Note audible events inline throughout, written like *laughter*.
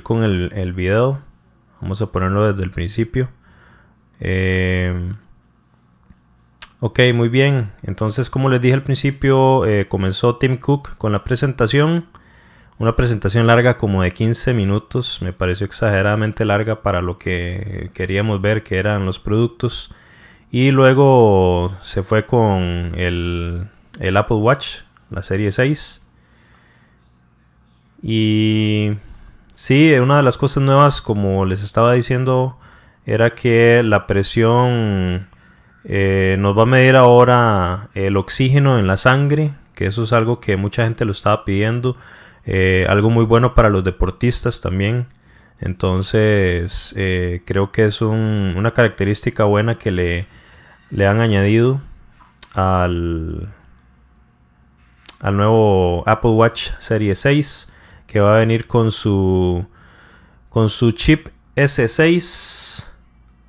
con el, el video. Vamos a ponerlo desde el principio. Eh, ok, muy bien. Entonces, como les dije al principio, eh, comenzó Tim Cook con la presentación. Una presentación larga como de 15 minutos. Me pareció exageradamente larga para lo que queríamos ver, que eran los productos. Y luego se fue con el, el Apple Watch, la serie 6. Y Sí, una de las cosas nuevas, como les estaba diciendo, era que la presión eh, nos va a medir ahora el oxígeno en la sangre, que eso es algo que mucha gente lo estaba pidiendo, eh, algo muy bueno para los deportistas también. Entonces, eh, creo que es una característica buena que le, le han añadido al, al nuevo Apple Watch Serie 6 que va a venir con su con su chip S6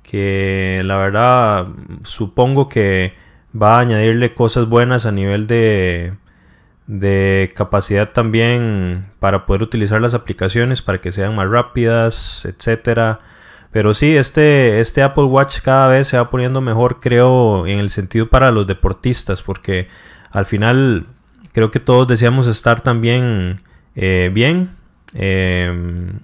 que la verdad supongo que va a añadirle cosas buenas a nivel de de capacidad también para poder utilizar las aplicaciones para que sean más rápidas, etcétera. Pero sí, este, este Apple Watch cada vez se va poniendo mejor, creo, en el sentido para los deportistas, porque al final creo que todos deseamos estar también eh, bien. Em,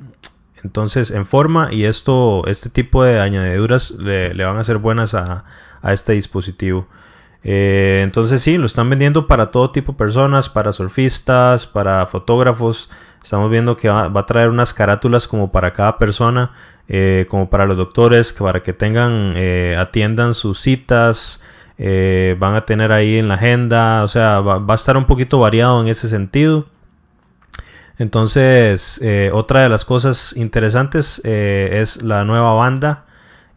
entonces, en forma y esto, este tipo de añadiduras le, van a ser buenas a, este dispositivo. Eh, entonces sí, lo están vendiendo para todo tipo de personas, para surfistas, para fotógrafos. Estamos viendo que va, a traer unas carátulas como para cada persona, eh, como para los doctores, para que tengan, atiendan sus citas, van a tener ahí en la agenda, o sea, va, a estar un poquito variado en ese sentido. Entonces, eh, otra de las cosas interesantes eh, es la nueva banda,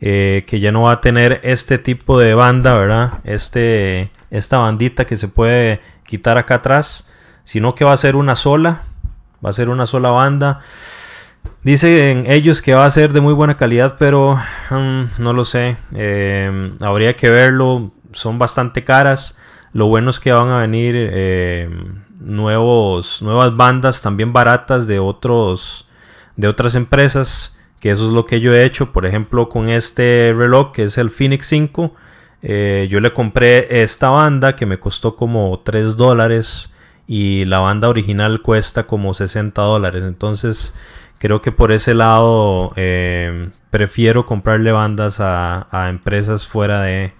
eh, que ya no va a tener este tipo de banda, ¿verdad? Este, esta bandita que se puede quitar acá atrás, sino que va a ser una sola, va a ser una sola banda. Dicen ellos que va a ser de muy buena calidad, pero mm, no lo sé. habría que verlo. Son bastante caras. Lo bueno es que van a venir nuevos, nuevas bandas también baratas de, otros, de otras empresas, que eso es lo que yo he hecho, por ejemplo, con este reloj que es el Phoenix 5. Eh, yo le compré esta banda que me costó como 3 dólares y la banda original cuesta como 60 dólares. Entonces creo que por ese lado eh, prefiero comprarle bandas a, empresas fuera de,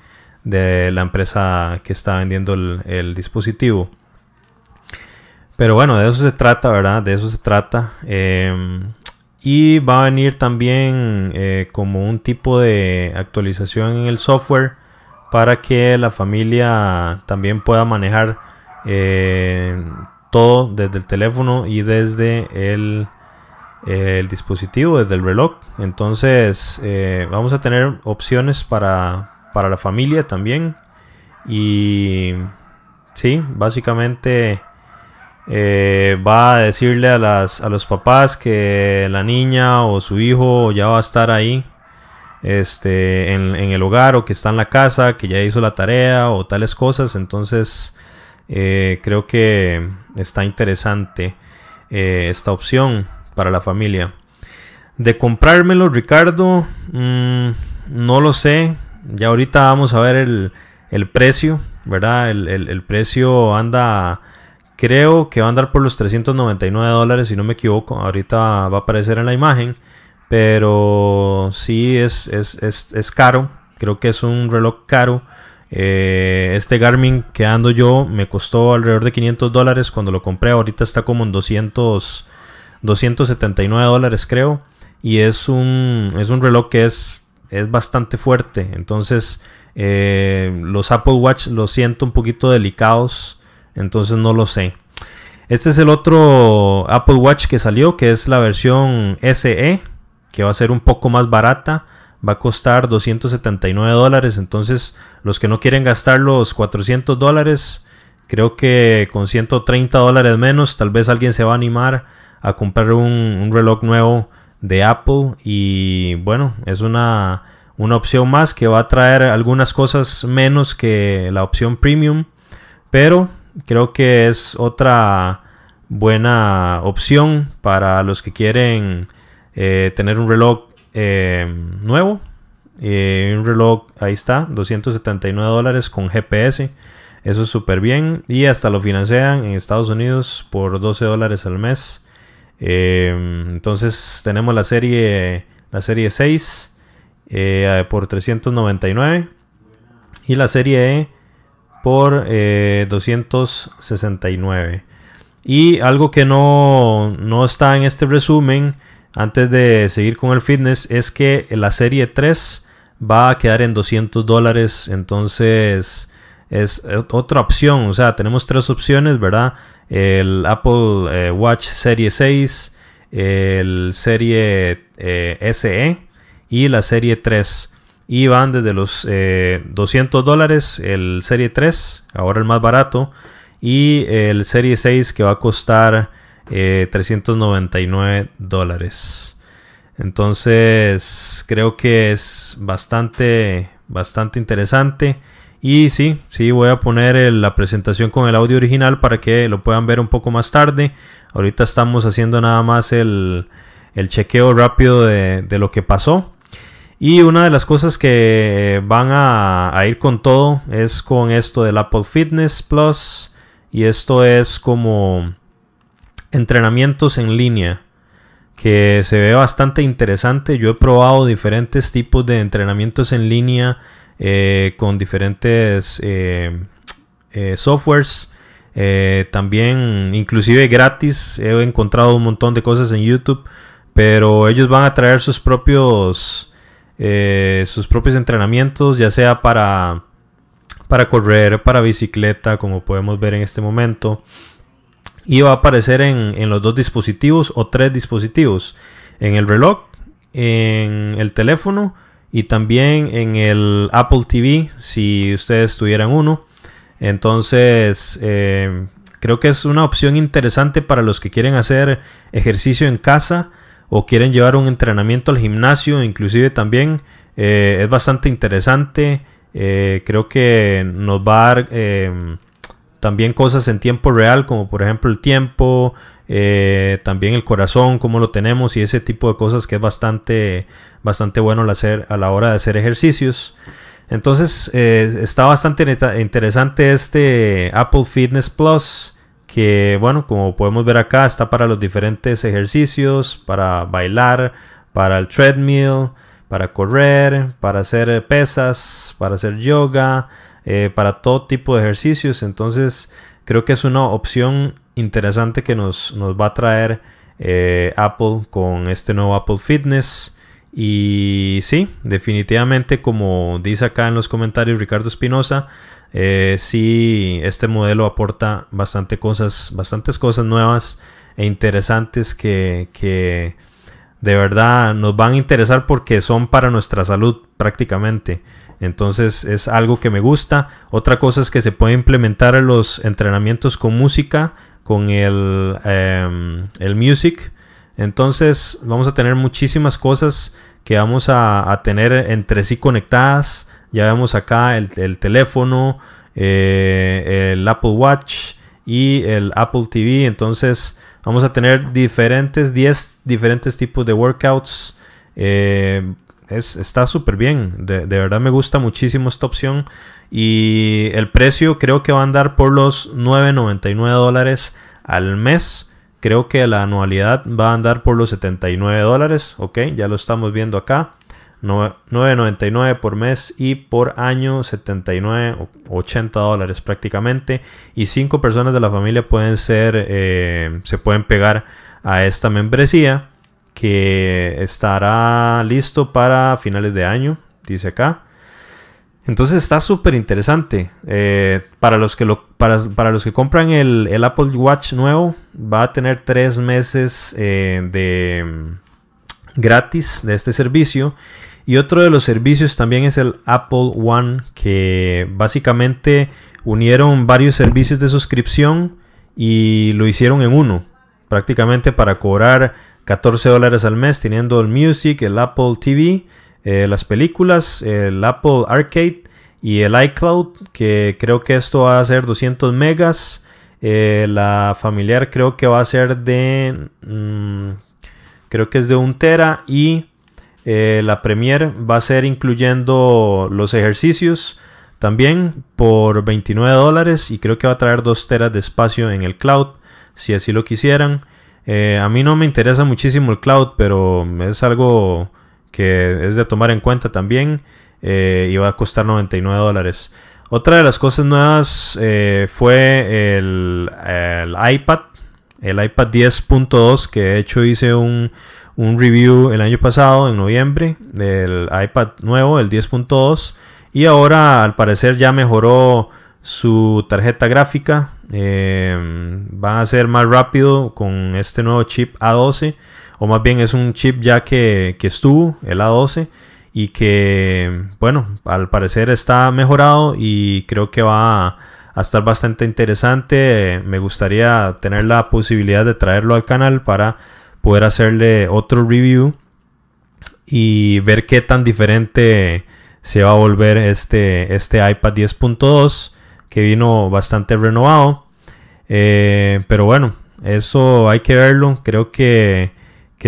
la empresa que está vendiendo el dispositivo. Pero bueno, de eso se trata, ¿verdad? De eso se trata. Em, y va a venir también eh, como un tipo de actualización en el software para que la familia también pueda manejar eh, todo desde el teléfono y desde el, el dispositivo, desde el reloj. Entonces eh, vamos a tener opciones para, para la familia también. Y sí, básicamente eh, va a decirle a, las, a los papás que la niña o su hijo ya va a estar ahí este, en, el hogar o que está en la casa, que ya hizo la tarea o tales cosas. Entonces eh, creo que está interesante eh, esta opción para la familia. De comprármelo, Ricardo, mm, no lo sé. Ya ahorita vamos a ver el, precio, ¿verdad? El, el precio anda Creo que va a andar por los 399 dólares, si no me equivoco. Ahorita va a aparecer en la imagen. Pero sí es, es, caro. Creo que es un reloj caro. Eh, este Garmin que ando yo me costó alrededor de 500 dólares cuando lo compré. Ahorita está como en 200, 279 dólares creo. Y es un, es un reloj que es, es bastante fuerte. Entonces eh, los Apple Watch los siento un poquito delicados. Entonces no lo sé. Este es el otro Apple Watch que salió, que es la versión SE, que va a ser un poco más barata. Va a costar 279 dólares. Entonces, los que no quieren gastar los 400 dólares, creo que con 130 dólares menos, tal vez alguien se va a animar a comprar un, reloj nuevo de Apple. Y bueno, es una, una opción más que va a traer algunas cosas menos que la opción premium. Pero creo que es otra buena opción para los que quieren tener un reloj nuevo. un reloj, ahí está, 279 dólares con GPS. Eso es súper bien. Y hasta lo financian en Estados Unidos por 12 dólares al mes. entonces tenemos la serie, la serie 6 por 399 y la serie E por 269. Eh, y algo que no, no está en este resumen, antes de seguir con el fitness, es que la serie 3 va a quedar en 200 dólares. Entonces es otra opción. O sea, tenemos tres opciones, ¿verdad? El Apple eh, Watch Serie 6, el Serie eh, SE y la Serie 3 y van desde los 200 eh, dólares el Serie 3, ahora el más barato, y el Serie 6 que va a costar 399 eh, dólares. Entonces creo que es bastante, bastante interesante. Y sí, sí, voy a poner la presentación con el audio original para que lo puedan ver un poco más tarde. Ahorita estamos haciendo nada más el, chequeo rápido de lo que pasó. Y una de las cosas que van a, ir con todo es con esto del Apple Fitness Plus. Y esto es como entrenamientos en línea. Que se ve bastante interesante. Yo he probado diferentes tipos de entrenamientos en línea eh, con diferentes eh, eh, softwares. también inclusive gratis. He encontrado un montón de cosas en YouTube. Pero ellos van a traer sus propios eh, sus propios entrenamientos, ya sea para, para correr, para bicicleta, como podemos ver en este momento. Y va a aparecer en, los dos dispositivos o tres dispositivos. En el reloj, en el teléfono y también en el Apple TV si ustedes tuvieran uno. Entonces, eh, creo que es una opción interesante para los que quieren hacer ejercicio en casa o quieren llevar un entrenamiento al gimnasio, inclusive también eh, es bastante interesante. Eh, creo que nos va a dar em, también cosas en tiempo real, como por ejemplo el tiempo, eh, también el corazón, cómo lo tenemos y ese tipo de cosas que es bastante, bastante bueno hacer, a la hora de hacer ejercicios. Entonces está bastante interesante este Apple Fitness Plus que bueno, como podemos ver acá, está para los diferentes ejercicios, para bailar, para el treadmill, para correr, para hacer pesas, para hacer yoga, eh, para todo tipo de ejercicios. Entonces creo que es una opción interesante que nos, nos va a traer eh, Apple con este nuevo Apple Fitness. Y sí, definitivamente como dice acá en los comentarios Ricardo Espinosa, eh, sí, este modelo aporta bastante cosas, bastantes cosas nuevas e interesantes que, de verdad nos van a interesar porque son para nuestra salud prácticamente. Entonces es algo que me gusta. Otra cosa es que se puede implementar en los entrenamientos con música, con el, em, el music. Entonces vamos a tener muchísimas cosas que vamos a tener entre sí conectadas ya vemos acá el, teléfono, eh, el Apple Watch y el Apple TV. Entonces vamos a tener diferentes 10 diferentes tipos de workouts. Eh, está súper bien. De, verdad me gusta muchísimo esta opción. Y el precio creo que va a andar por los 9.99 dólares al mes. Creo que la anualidad va a andar por los 79 dólares. Ok, ya lo estamos viendo acá. 9.99 por mes y por año 79 80 dólares prácticamente. Y cinco personas de la familia pueden ser eh, se pueden pegar a esta membresía que estará listo para finales de año dice acá. Entonces está súper interesante eh, para los que lo, para, los que compran el, Apple Watch nuevo va a tener tres meses eh, de mm, gratis de este servicio y otro de los servicios también es el Apple One, que básicamente unieron varios servicios de suscripción y lo hicieron en uno, prácticamente para cobrar 14 dólares al mes, teniendo el Music, el Apple TV, eh, las películas, el Apple Arcade y el iCloud, que creo que esto va a ser 200 megas. Eh, la familiar creo que va a ser de... Mm, creo que es de un tera y eh, la Premiere va a ser incluyendo los ejercicios también por 29 dólares y creo que va a traer 2 teras de espacio en el cloud si así lo quisieran. Eh, a mí no me interesa muchísimo el cloud, pero es algo que es de tomar en cuenta también eh, y va a costar 99 dólares. Otra de las cosas nuevas fue el, el iPad, el iPad 10.2 que de hecho hice un, un review el año pasado, en noviembre, del iPad nuevo, el 10.2. Y ahora al parecer ya mejoró su tarjeta gráfica. Eh, va a ser más rápido con este nuevo chip A12. O más bien es un chip ya que, que estuvo, el A12. Y que, bueno, al parecer está mejorado y creo que va a estar bastante interesante. Me gustaría tener la posibilidad de traerlo al canal para poder hacerle otro review y ver qué tan diferente se va a volver este, este iPad 10.2 que vino bastante renovado. Eh, pero bueno, eso hay que verlo. Creo que,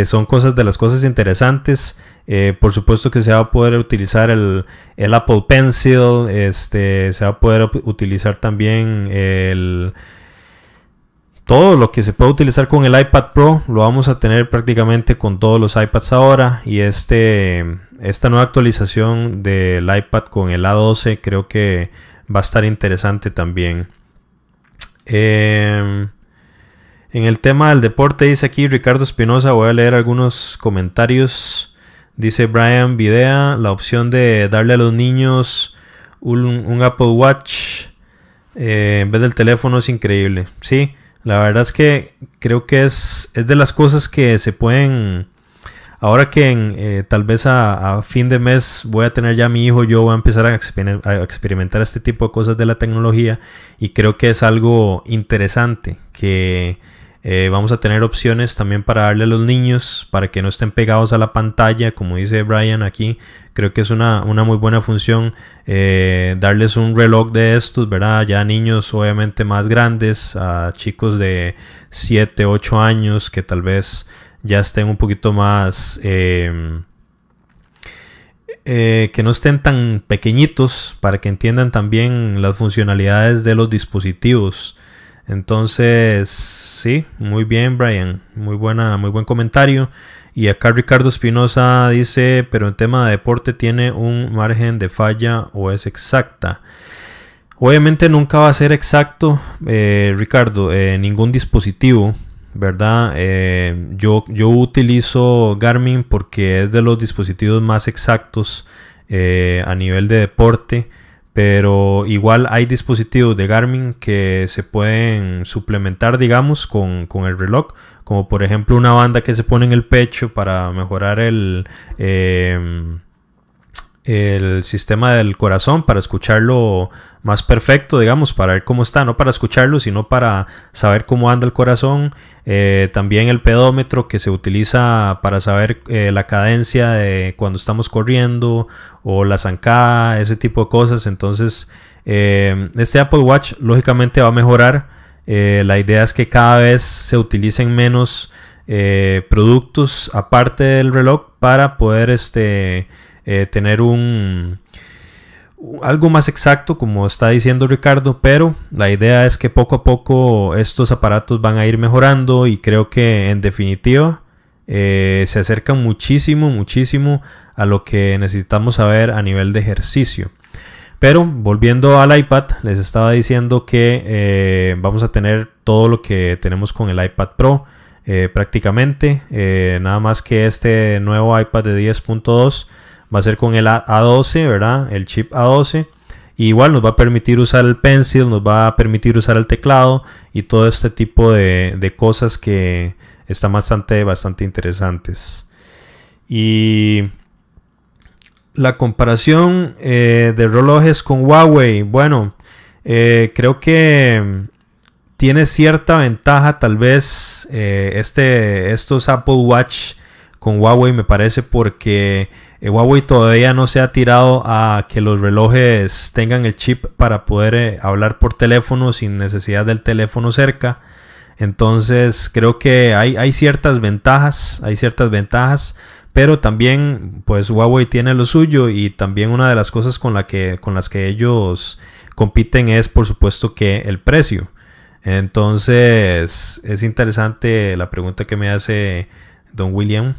son cosas de las cosas interesantes. Eh, por supuesto que se va a poder utilizar el, el Apple Pencil. Este, se va a poder utilizar también el todo lo que se puede utilizar con el iPad Pro lo vamos a tener prácticamente con todos los iPads ahora. Y este esta nueva actualización del iPad con el A12 creo que va a estar interesante también. Em, en el tema del deporte dice aquí Ricardo Espinosa voy a leer algunos comentarios. Dice Brian Videa la opción de darle a los niños un, Apple Watch eh, en vez del teléfono es increíble. Sí la verdad es que creo que es, es de las cosas que se pueden... Ahora que eh, tal vez a, fin de mes voy a tener ya mi hijo, yo voy a empezar a, experimentar este tipo de cosas de la tecnología y creo que es algo interesante que eh, vamos a tener opciones también para darle a los niños, para que no estén pegados a la pantalla, como dice Brian aquí. Creo que es una, muy buena función eh, darles un reloj de estos, ¿verdad? Ya niños obviamente más grandes, a chicos de 7, 8 años que tal vez ya estén un poquito más... Em, eh, que no estén tan pequeñitos para que entiendan también las funcionalidades de los dispositivos. Entonces, sí, muy bien, Brian. Muy buena, muy buen comentario. Y acá Ricardo Espinosa dice, pero en tema de deporte tiene un margen de falla o es exacta. Obviamente nunca va a ser exacto, eh, Ricardo, eh, ningún dispositivo, ¿verdad? Eh, yo, yo utilizo Garmin porque es de los dispositivos más exactos a nivel de deporte. Pero igual hay dispositivos de Garmin que se pueden suplementar, digamos, con, el reloj. Como por ejemplo una banda que se pone en el pecho para mejorar el, em, el sistema del corazón, para escucharlo más perfecto, digamos, para ver cómo está, no para escucharlo, sino para saber cómo anda el corazón. Eh, también el pedómetro que se utiliza para saber eh, la cadencia de cuando estamos corriendo o la zancada, ese tipo de cosas. Entonces, eh, este Apple Watch lógicamente va a mejorar. la idea es que cada vez se utilicen menos productos aparte del reloj para poder este, tener un algo más exacto, como está diciendo Ricardo, pero la idea es que poco a poco estos aparatos van a ir mejorando y creo que en definitiva eh, se acercan muchísimo, muchísimo a lo que necesitamos saber a nivel de ejercicio. Pero volviendo al iPad, les estaba diciendo que eh, vamos a tener todo lo que tenemos con el iPad Pro eh, prácticamente. nada más que este nuevo iPad de 10.2 va a ser con el A12, ¿verdad? El chip A12. igual nos va a permitir usar el pencil, nos va a permitir usar el teclado y todo este tipo de, cosas que están bastante, bastante interesantes. Y la comparación eh, de relojes con Huawei, bueno, eh, creo que tiene cierta ventaja tal vez eh, este, estos Apple Watch con Huawei me parece porque eh, Huawei todavía no se ha tirado a que los relojes tengan el chip para poder eh, hablar por teléfono sin necesidad del teléfono cerca. Entonces creo que hay, hay ciertas ventajas, hay ciertas ventajas, pero también pues Huawei tiene lo suyo y también una de las cosas con, la que, con las que ellos compiten es por supuesto que el precio. Entonces es interesante la pregunta que me hace don William,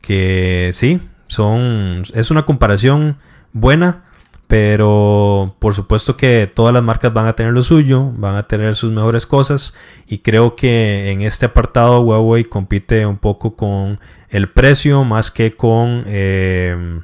que sí, son, es una comparación buena, pero por supuesto que todas las marcas van a tener lo suyo, van a tener sus mejores cosas y creo que en este apartado Huawei compite un poco con el precio más que con eh,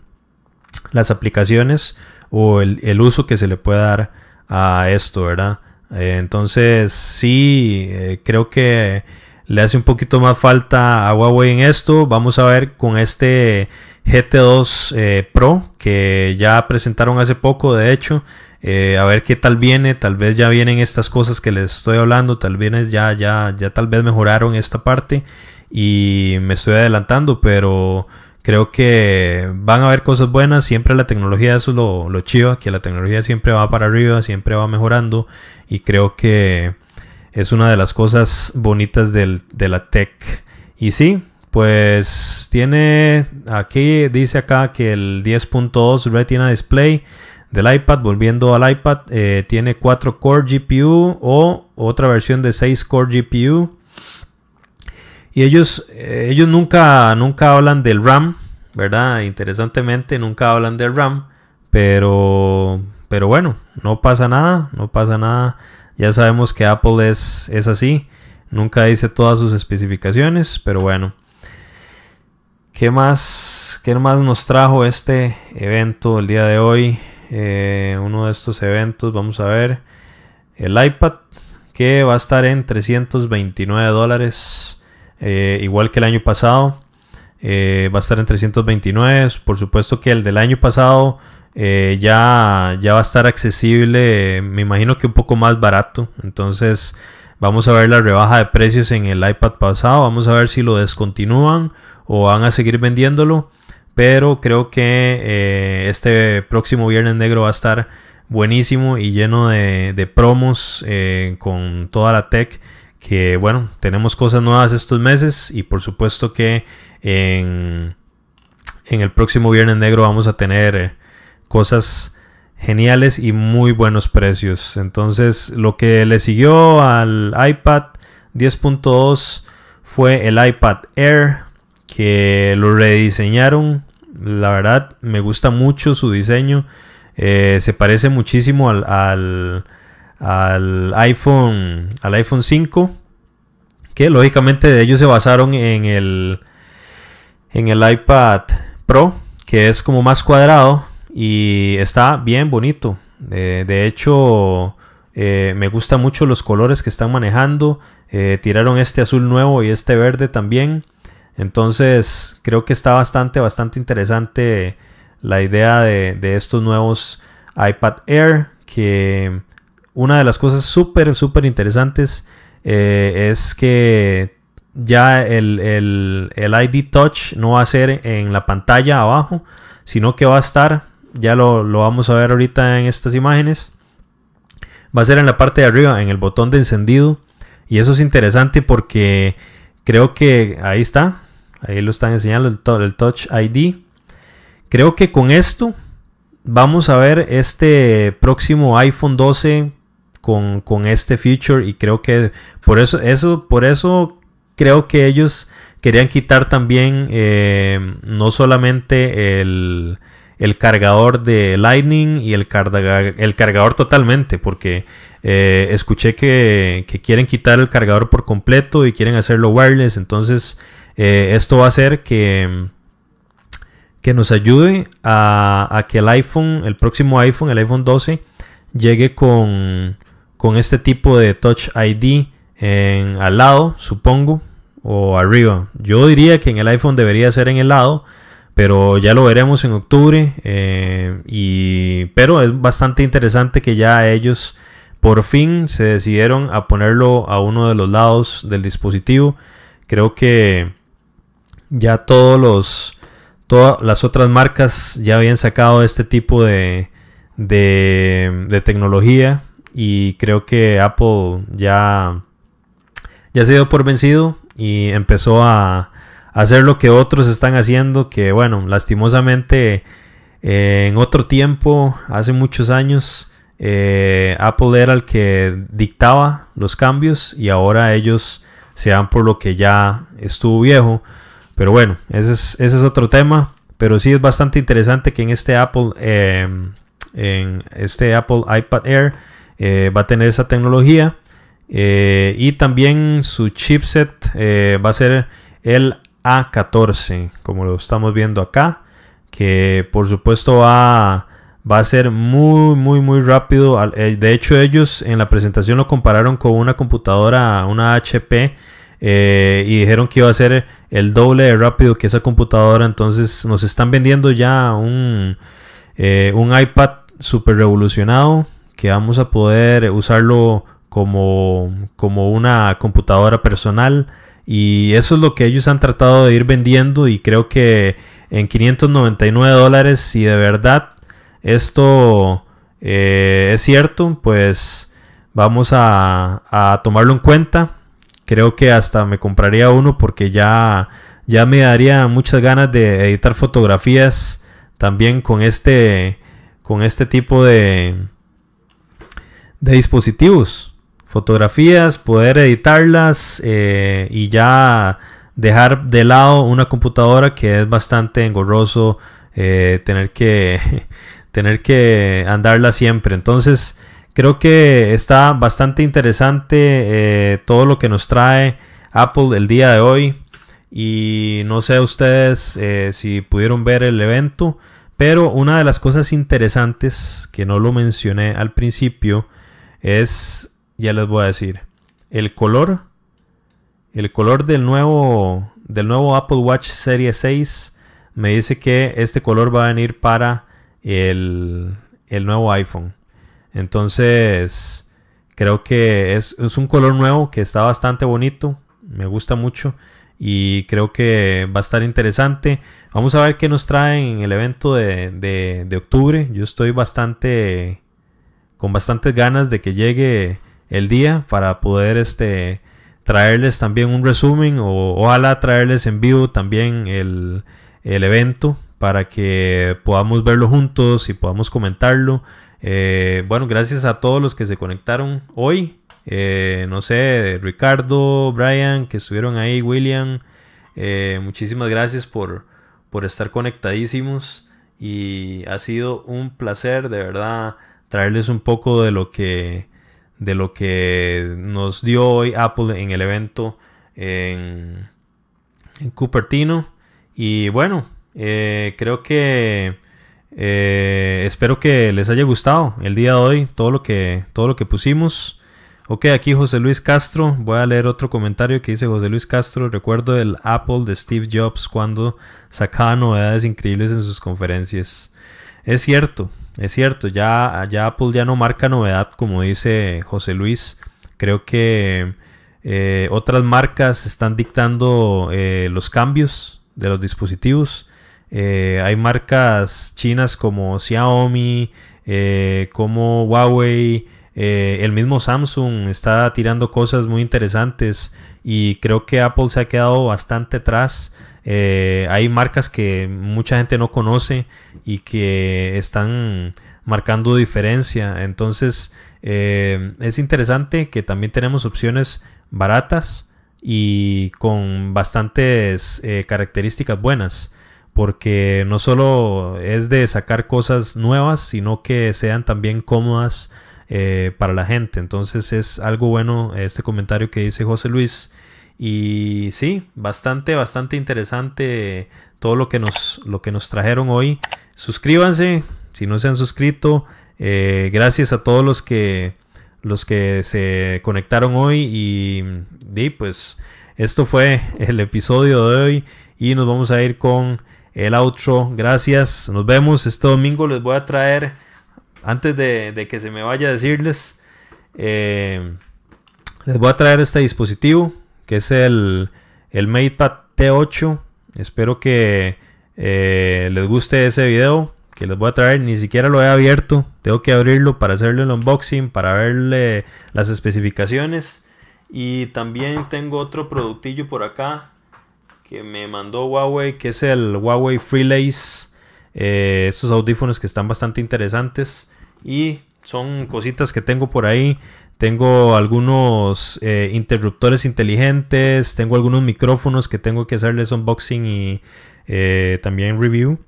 las aplicaciones o el, uso que se le puede dar a esto, ¿verdad? Eh, entonces sí, eh, creo que le hace un poquito más falta a Huawei en esto. Vamos a ver con este GT2 eh, Pro que ya presentaron hace poco, de hecho. Eh, a ver qué tal viene, tal vez ya vienen estas cosas que les estoy hablando, tal vez ya, ya, ya tal vez mejoraron esta parte. Y me estoy adelantando, pero creo que van a haber cosas buenas, siempre la tecnología, eso es lo, lo chiva, que la tecnología siempre va para arriba, siempre va mejorando. Y creo que es una de las cosas bonitas de la tech. Y sí, pues tiene, aquí dice acá que el 10.2 Retina Display del iPad, volviendo al iPad, eh, tiene 4 core GPU o otra versión de 6 core GPU. Y ellos, eh, ellos nunca, nunca hablan del RAM, ¿verdad? Interesantemente, nunca hablan del RAM. Pero, pero bueno, no pasa nada, no pasa nada. Ya sabemos que Apple es, es así. Nunca dice todas sus especificaciones, pero bueno. ¿Qué más, ¿Qué más nos trajo este evento el día de hoy? Eh, uno de estos eventos, vamos a ver. El iPad, que va a estar en 329 dólares, eh, igual que el año pasado. Eh, va a estar en 329. Por supuesto que el del año pasado ya, ya va a estar accesible, me imagino que un poco más barato. Entonces vamos a ver la rebaja de precios en el iPad pasado. Vamos a ver si lo descontinúan o van a seguir vendiéndolo. Pero creo que eh, este próximo Viernes Negro va a estar buenísimo y lleno de, promos eh, con toda la tech. Que bueno, tenemos cosas nuevas estos meses y por supuesto que en, en el próximo Viernes Negro vamos a tener eh, cosas geniales y muy buenos precios. Entonces, lo que le siguió al iPad 10.2 fue el iPad Air que lo rediseñaron. La verdad, me gusta mucho su diseño. Eh, se parece muchísimo al, iPhone al iPhone 5 que lógicamente ellos se basaron en el en el iPad Pro que es como más cuadrado y está bien bonito de hecho eh, me gustan mucho los colores que están manejando eh, tiraron este azul nuevo y este verde también entonces creo que está bastante, bastante interesante la idea de, estos nuevos iPad Air, que una de las cosas súper, súper interesantes eh, es que ya el, ID Touch no va a ser en la pantalla abajo, sino que va a estar, ya lo, lo vamos a ver ahorita en estas imágenes, va a ser en la parte de arriba, en el botón de encendido. Y eso es interesante porque creo que ahí está, Ahí lo están enseñando el, el Touch ID. Creo que con esto vamos a ver este próximo iPhone 12 con, este feature y creo que por eso, eso, por eso creo que ellos querían quitar también eh, no solamente el, cargador de Lightning y el, el cargador totalmente, porque eh, escuché que, que, quieren quitar el cargador por completo y quieren hacerlo wireless, entonces eh, esto va a hacer que, que nos ayude a, que el iPhone, el próximo iPhone, el iPhone 12, llegue con, este tipo de Touch ID al lado, supongo, o arriba. Yo diría que en el iPhone debería ser en el lado, pero ya lo veremos en octubre. Eh, y, pero es bastante interesante que ya ellos por fin se decidieron a ponerlo a uno de los lados del dispositivo. Creo que ya todos los todas las otras marcas ya habían sacado este tipo de, de, tecnología y creo que Apple ya ya se dio por vencido y empezó a, hacer lo que otros están haciendo, que bueno, lastimosamente eh, en otro tiempo, hace muchos años, eh, Apple era el que dictaba los cambios y ahora ellos se dan por lo que ya estuvo viejo. Pero bueno, ese es, otro tema. Pero sí es bastante interesante que en este Apple, em, en este Apple iPad Air eh, va a tener esa tecnología. y también su chipset va a ser el a14, como lo estamos viendo acá, que por supuesto va, va a ser muy, muy, muy rápido. Eh, de hecho, ellos en la presentación lo compararon con una computadora, una HP, eh, y dijeron que iba a ser el doble de rápido que esa computadora. Entonces nos están vendiendo ya un, eh, un iPad super revolucionado que vamos a poder usarlo como, como una computadora personal. Y eso es lo que ellos han tratado de ir vendiendo y creo que en 599 dólares, si de verdad esto eh, es cierto, pues vamos a, tomarlo en cuenta. Creo que hasta me compraría uno porque ya, ya me daría muchas ganas de editar fotografías también con este, con este tipo de, de dispositivos fotografías, poder editarlas eh, y ya dejar de lado una computadora que es bastante engorroso eh, tener que *laughs* tener que andarla siempre. Entonces creo que está bastante interesante eh, todo lo que nos trae Apple el día de hoy. Y no sé ustedes si pudieron ver el evento, pero una de las cosas interesantes que no lo mencioné al principio es ya les voy a decir. El color, el color del nuevo, del nuevo Apple Watch Series 6 me dice que este color va a venir para el, el nuevo iPhone. Entonces, creo que es, un color nuevo que está bastante bonito. Me gusta mucho. Y creo que va a estar interesante. Vamos a ver qué nos traen en el evento de, de, octubre. Yo estoy bastante. con bastantes ganas de que llegue el día para poder este, traerles también un resumen o ojalá traerles en vivo también el, evento para que podamos verlo juntos y podamos comentarlo. Eh, bueno, gracias a todos los que se conectaron hoy. Eh, no sé, Ricardo, Brian, que estuvieron ahí, William. Eh, muchísimas gracias por, por estar conectadísimos. Y ha sido un placer, de verdad, traerles un poco de lo que de lo que nos dio hoy Apple en el evento en, Cupertino. Y bueno, creo que eh, espero que les haya gustado el día de hoy todo lo que, todo lo que pusimos. Ok, aquí José Luis Castro. Voy a leer otro comentario que dice José Luis Castro. Recuerdo el Apple de Steve Jobs cuando sacaba novedades increíbles en sus conferencias. Es cierto, es cierto, ya, ya Apple ya no marca novedad, como dice José Luis. Creo que eh, otras marcas están dictando eh, los cambios de los dispositivos. Eh, hay marcas chinas como Xiaomi, como Huawei, el mismo Samsung está tirando cosas muy interesantes y creo que Apple se ha quedado bastante atrás. Eh, hay marcas que mucha gente no conoce y que están marcando diferencia. Entonces eh, es interesante que también tenemos opciones baratas y con bastantes eh, características buenas. Porque no solo es de sacar cosas nuevas, sino que sean también cómodas para la gente. Entonces es algo bueno este comentario que dice José Luis. Y sí, bastante, bastante interesante todo lo que nos, lo que nos trajeron hoy. Suscríbanse si no se han suscrito. Eh, gracias a todos los que, los que se conectaron hoy. Y, pues esto fue el episodio de hoy. Y nos vamos a ir con el outro. Gracias. Nos vemos este domingo. Les voy a traer, antes de, que se me vaya a decirles, eh, les voy a traer este dispositivo que es el, el MatePad T8. Espero que eh, les guste ese video que les voy a traer. Ni siquiera lo he abierto. Tengo que abrirlo para hacerle el unboxing, para verle las especificaciones. Y también tengo otro productillo por acá que me mandó Huawei, que es el Huawei Freelace. Eh, estos audífonos que están bastante interesantes. Y son cositas que tengo por ahí. Tengo algunos eh, interruptores inteligentes. Tengo algunos micrófonos que tengo que hacerles unboxing y eh, también review.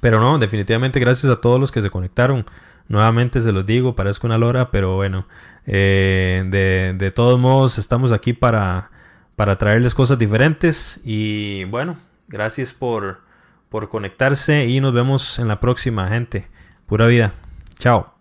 Pero no, definitivamente gracias a todos los que se conectaron. Nuevamente se los digo, parezco una lora, pero bueno, de, de todos modos estamos aquí para, para traerles cosas diferentes. Y bueno, gracias por, por conectarse y nos vemos en la próxima, gente. Pura vida. Chao.